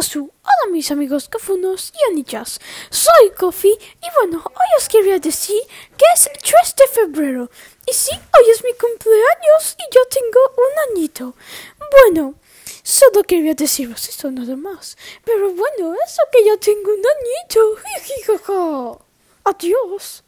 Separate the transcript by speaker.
Speaker 1: Hola mis amigos cafunos y anichas. Soy Kofi y bueno, hoy os quería decir que es 3 de febrero. Y sí, hoy es mi cumpleaños y yo tengo un añito. Bueno, solo quería deciros esto nada más. Pero bueno, eso que yo tengo un añito. Adiós.